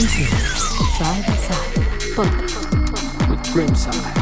Side by Side Podcast with Grimside.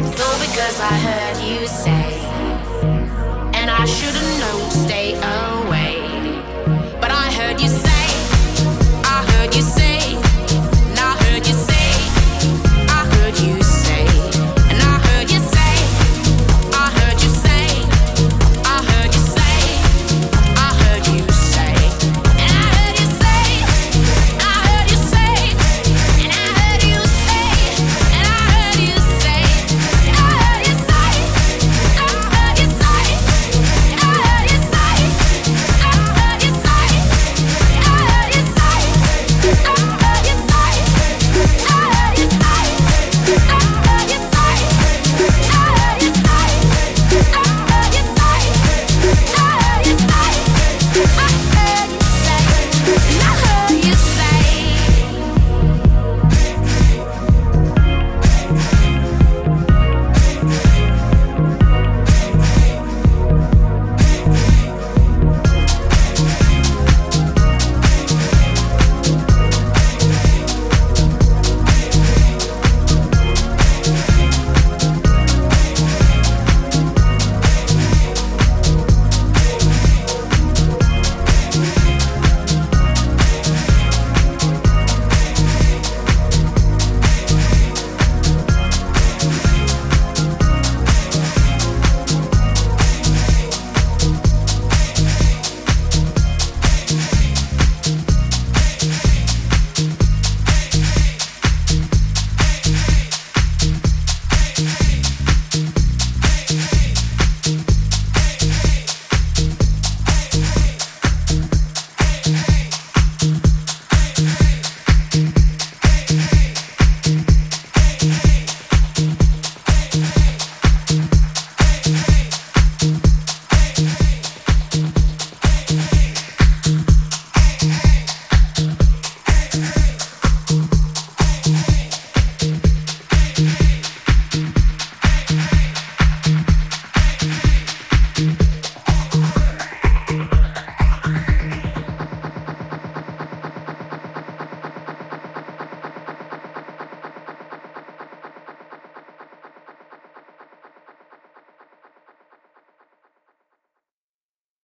It's all because I heard you say.